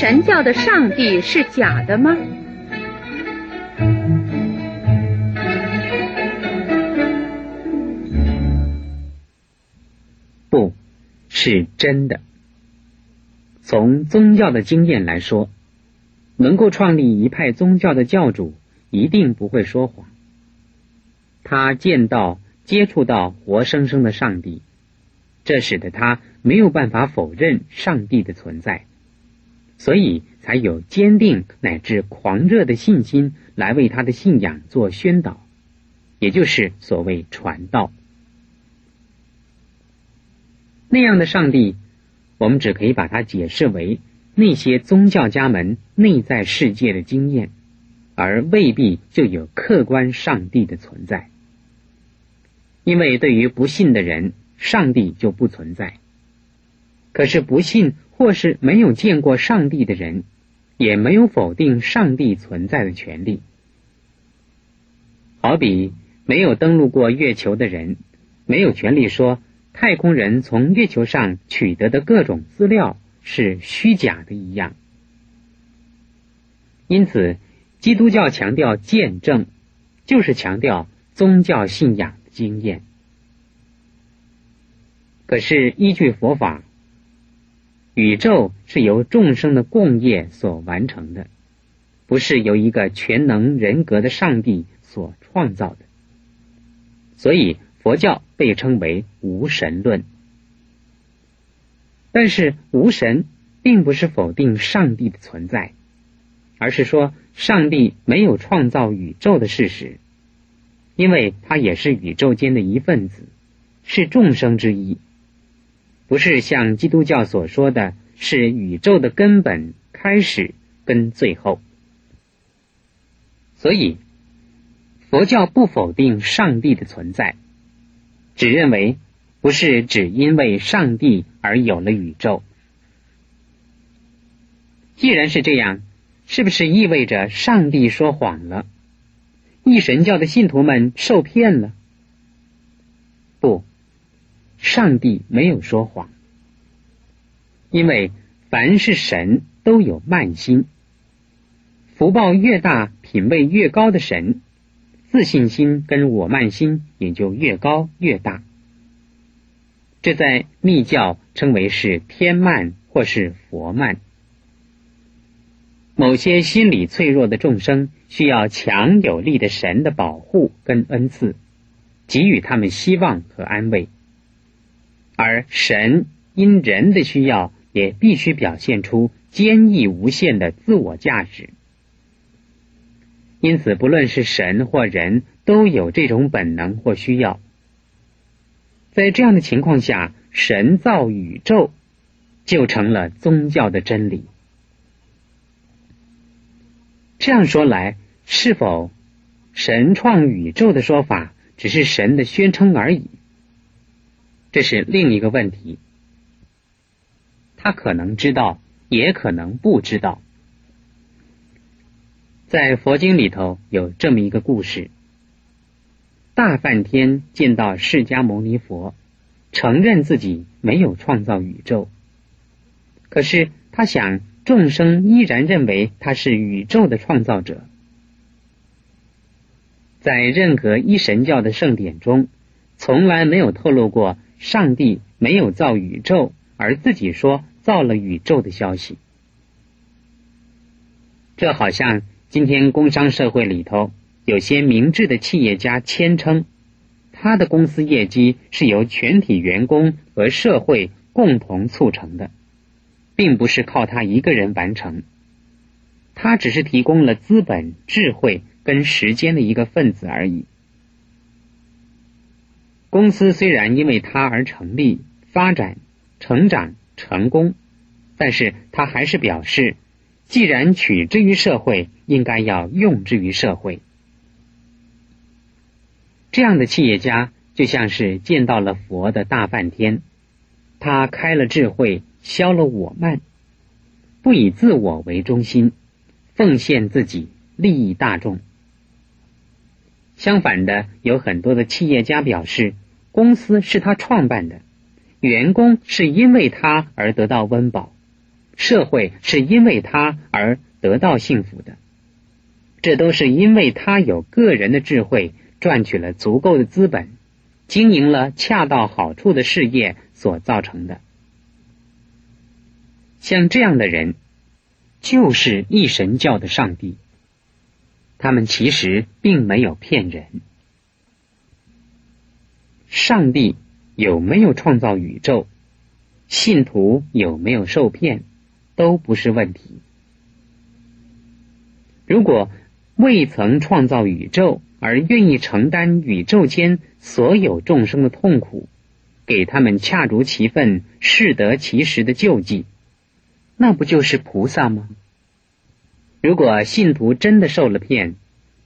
神教的上帝是假的吗？不，是真的。从宗教的经验来说，能够创立一派宗教的教主一定不会说谎。他见到、接触到活生生的上帝，这使得他没有办法否认上帝的存在，所以才有坚定乃至狂热的信心来为他的信仰做宣导，也就是所谓传道。那样的上帝。我们只可以把它解释为那些宗教家们内在世界的经验，而未必就有客观上帝的存在。因为对于不信的人，上帝就不存在；可是不信或是没有见过上帝的人，也没有否定上帝存在的权利。好比没有登陆过月球的人，没有权利说。太空人从月球上取得的各种资料是虚假的一样，因此，基督教强调见证，就是强调宗教信仰的经验。可是，依据佛法，宇宙是由众生的共业所完成的，不是由一个全能人格的上帝所创造的，所以。佛教被称为无神论，但是无神并不是否定上帝的存在，而是说上帝没有创造宇宙的事实，因为他也是宇宙间的一份子，是众生之一，不是像基督教所说的是宇宙的根本、开始跟最后。所以，佛教不否定上帝的存在。只认为不是只因为上帝而有了宇宙。既然是这样，是不是意味着上帝说谎了？一神教的信徒们受骗了？不，上帝没有说谎，因为凡是神都有慢心，福报越大、品位越高的神。自信心跟我慢心也就越高越大，这在密教称为是天慢或是佛慢。某些心理脆弱的众生需要强有力的神的保护跟恩赐，给予他们希望和安慰，而神因人的需要也必须表现出坚毅无限的自我价值。因此，不论是神或人都有这种本能或需要。在这样的情况下，神造宇宙就成了宗教的真理。这样说来，是否神创宇宙的说法只是神的宣称而已？这是另一个问题。他可能知道，也可能不知道。在佛经里头有这么一个故事：大梵天见到释迦牟尼佛，承认自己没有创造宇宙，可是他想众生依然认为他是宇宙的创造者。在任何一神教的圣典中，从来没有透露过上帝没有造宇宙，而自己说造了宇宙的消息。这好像。今天工商社会里头，有些明智的企业家谦称，他的公司业绩是由全体员工和社会共同促成的，并不是靠他一个人完成。他只是提供了资本、智慧跟时间的一个分子而已。公司虽然因为他而成立、发展、成长、成功，但是他还是表示。既然取之于社会，应该要用之于社会。这样的企业家就像是见到了佛的大梵天，他开了智慧，消了我慢，不以自我为中心，奉献自己，利益大众。相反的，有很多的企业家表示，公司是他创办的，员工是因为他而得到温饱。社会是因为他而得到幸福的。这都是因为他有个人的智慧，赚取了足够的资本，经营了恰到好处的事业所造成的。像这样的人，就是一神教的上帝。他们其实并没有骗人。上帝有没有创造宇宙，信徒有没有受骗，都不是问题。如果未曾创造宇宙，而愿意承担宇宙间所有众生的痛苦，给他们恰如其分、适得其时的救济，那不就是菩萨吗？如果信徒真的受了骗，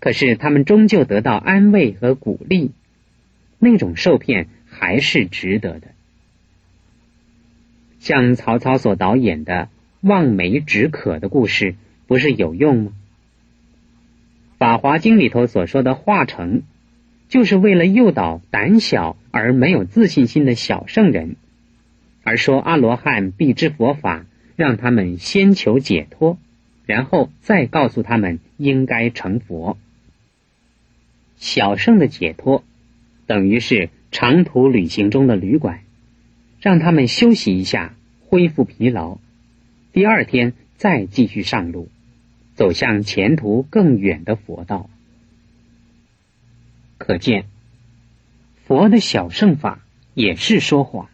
可是他们终究得到安慰和鼓励，那种受骗还是值得的。像曹操所导演的望梅止渴的故事，不是有用吗？《法华经》里头所说的化成，就是为了诱导胆小而没有自信心的小圣人，而说阿罗汉必知佛法，让他们先求解脱，然后再告诉他们应该成佛。小圣的解脱，等于是长途旅行中的旅馆，让他们休息一下，恢复疲劳，第二天再继续上路。走向前途更远的佛道，可见佛的小圣法也是说谎。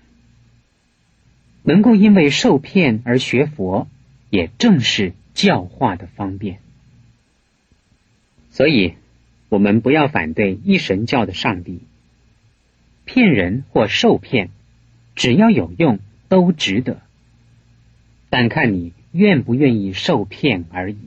能够因为受骗而学佛，也正是教化的方便。所以，我们不要反对一神教的上帝。骗人或受骗，只要有用，都值得。但看你愿不愿意受骗而已。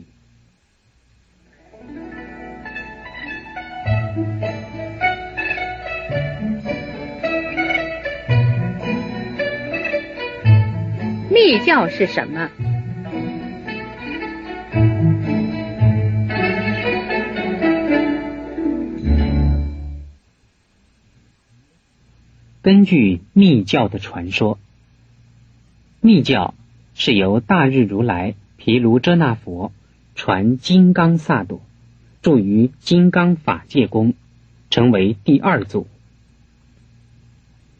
密教是什么？根据密教的传说，密教是由大日如来毗卢遮那佛传金刚萨埵，住于金刚法界宫，成为第二祖。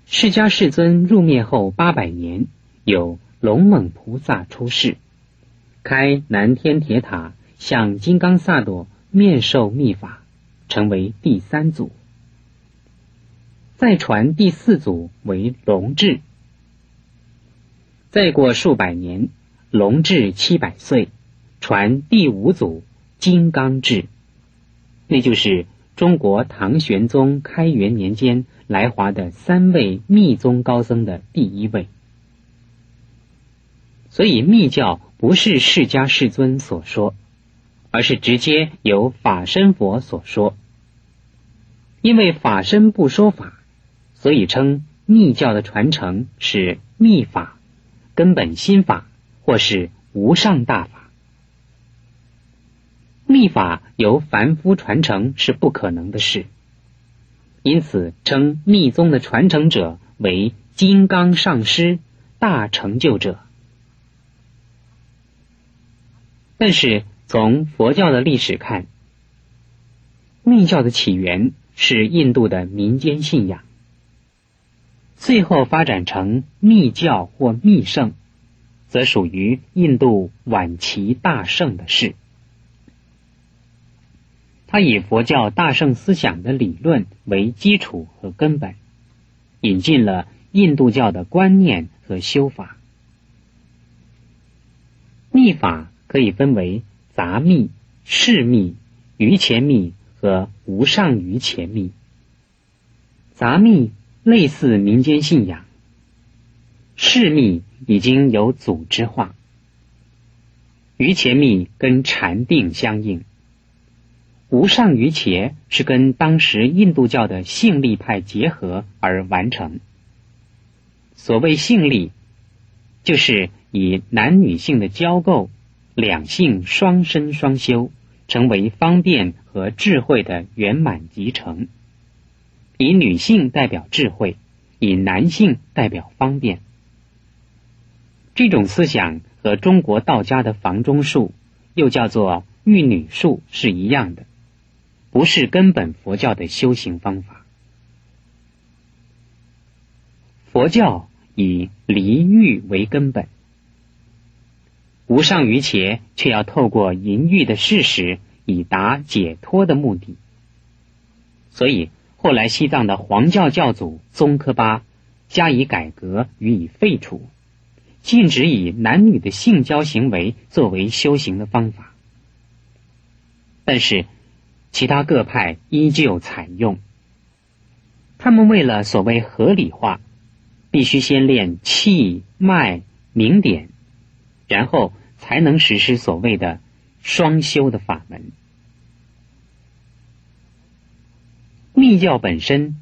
释迦世尊入灭后八百年，有。龙猛菩萨出世，开南天铁塔，向金刚萨埵面授秘法，成为第三祖。再传第四祖为龙智。再过数百年，龙智七百岁，传第五祖金刚智，那就是中国唐玄宗开元年间来华的三位密宗高僧的第一位。所以密教不是释迦世尊所说，而是直接由法身佛所说。因为法身不说法，所以称密教的传承是密法、根本心法或是无上大法。密法由凡夫传承是不可能的事，因此称密宗的传承者为金刚上师、大成就者。但是从佛教的历史看，密教的起源是印度的民间信仰，最后发展成密教或密圣，则属于印度晚期大圣的事。他以佛教大圣思想的理论为基础和根本，引进了印度教的观念和修法，密法。可以分为杂密、释密、余前密和无上余前密。杂密类似民间信仰，释密已经有组织化，余前密跟禅定相应，无上余伽是跟当时印度教的性力派结合而完成。所谓性力，就是以男女性的交构。两性双生双修，成为方便和智慧的圆满集成。以女性代表智慧，以男性代表方便。这种思想和中国道家的房中术，又叫做玉女术是一样的，不是根本佛教的修行方法。佛教以离欲为根本，无上于邪，却要透过淫欲的事实，以达解脱的目的。所以后来西藏的黄教教祖宗喀巴加以改革，予以废除。禁止以男女的性交行为作为修行的方法，但是其他各派依旧采用。他们为了所谓合理化，必须先练气脉明点，然后才能实施所谓的双修的法门。密教本身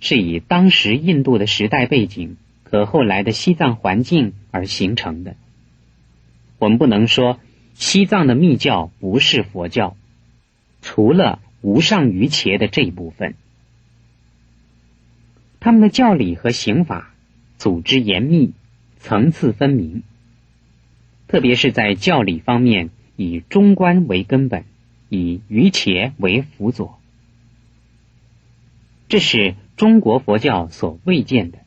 是以当时印度的时代背景。和后来的西藏环境而形成的。我们不能说西藏的密教不是佛教，除了无上瑜伽的这一部分，他们的教理和刑法组织严密，层次分明，特别是在教理方面，以中观为根本，以瑜伽为辅佐，这是中国佛教所未见的。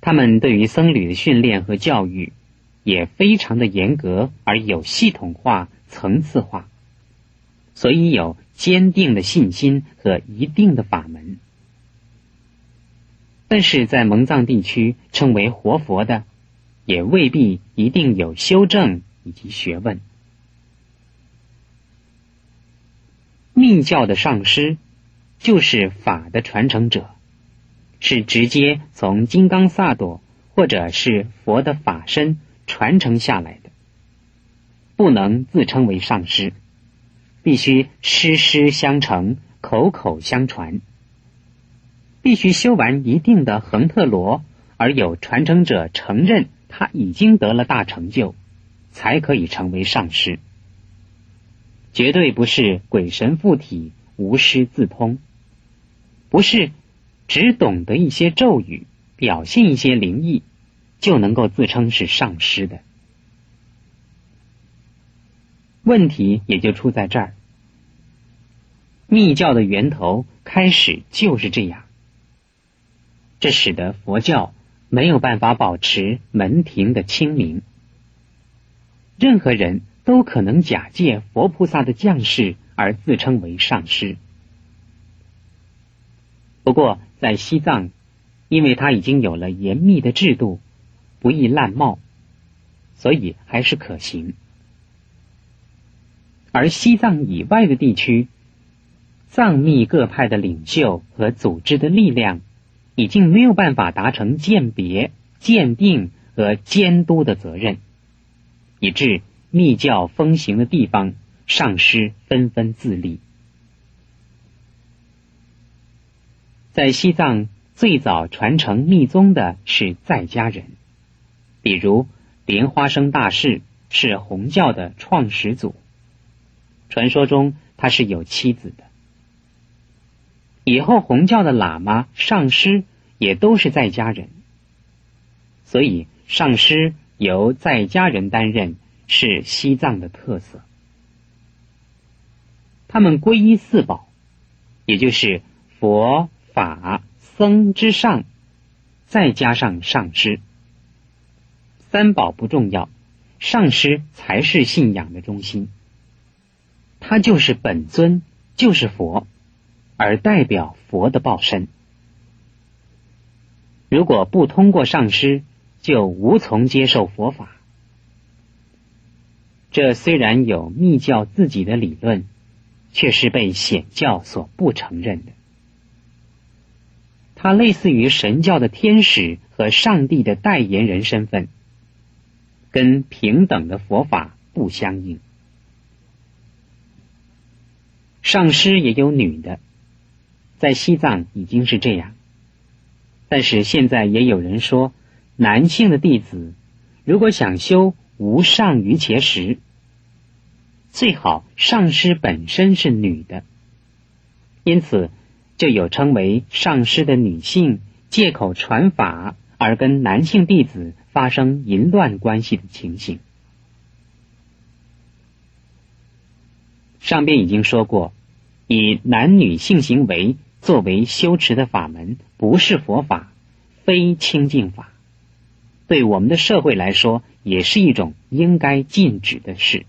他们对于僧侣的训练和教育也非常的严格而有系统化、层次化，所以有坚定的信心和一定的法门。但是在蒙藏地区称为活佛的，也未必一定有修正以及学问。密教的上师就是法的传承者。是直接从金刚萨埵或者是佛的法身传承下来的，不能自称为上师，必须师师相承，口口相传，必须修完一定的恒特罗，而有传承者承认他已经得了大成就，才可以成为上师，绝对不是鬼神附体、无师自通，不是。只懂得一些咒语，表现一些灵异，就能够自称是上师的。问题也就出在这儿。密教的源头开始就是这样，这使得佛教没有办法保持门庭的清明。任何人都可能假借佛菩萨的降世而自称为上师。不过。在西藏，因为它已经有了严密的制度，不易滥冒，所以还是可行。而西藏以外的地区，藏密各派的领袖和组织的力量，已经没有办法达成鉴别、鉴定和监督的责任，以致密教风行的地方，上师纷纷自立。在西藏最早传承密宗的是在家人，比如莲花生大士是红教的创始祖，传说中他是有妻子的。以后红教的喇嘛、上师也都是在家人，所以上师由在家人担任是西藏的特色。他们皈依四宝，也就是佛。法僧之上，再加上上师，三宝不重要，上师才是信仰的中心。他就是本尊，就是佛，而代表佛的报身。如果不通过上师，就无从接受佛法。这虽然有密教自己的理论，却是被显教所不承认的。他类似于神教的天使和上帝的代言人身份，跟平等的佛法不相应。上师也有女的，在西藏已经是这样，但是现在也有人说，男性的弟子如果想修无上瑜伽时，最好上师本身是女的，因此。就有称为上师的女性借口传法而跟男性弟子发生淫乱关系的情形。上边已经说过，以男女性行为作为修持的法门，不是佛法，非清净法，对我们的社会来说，也是一种应该禁止的事。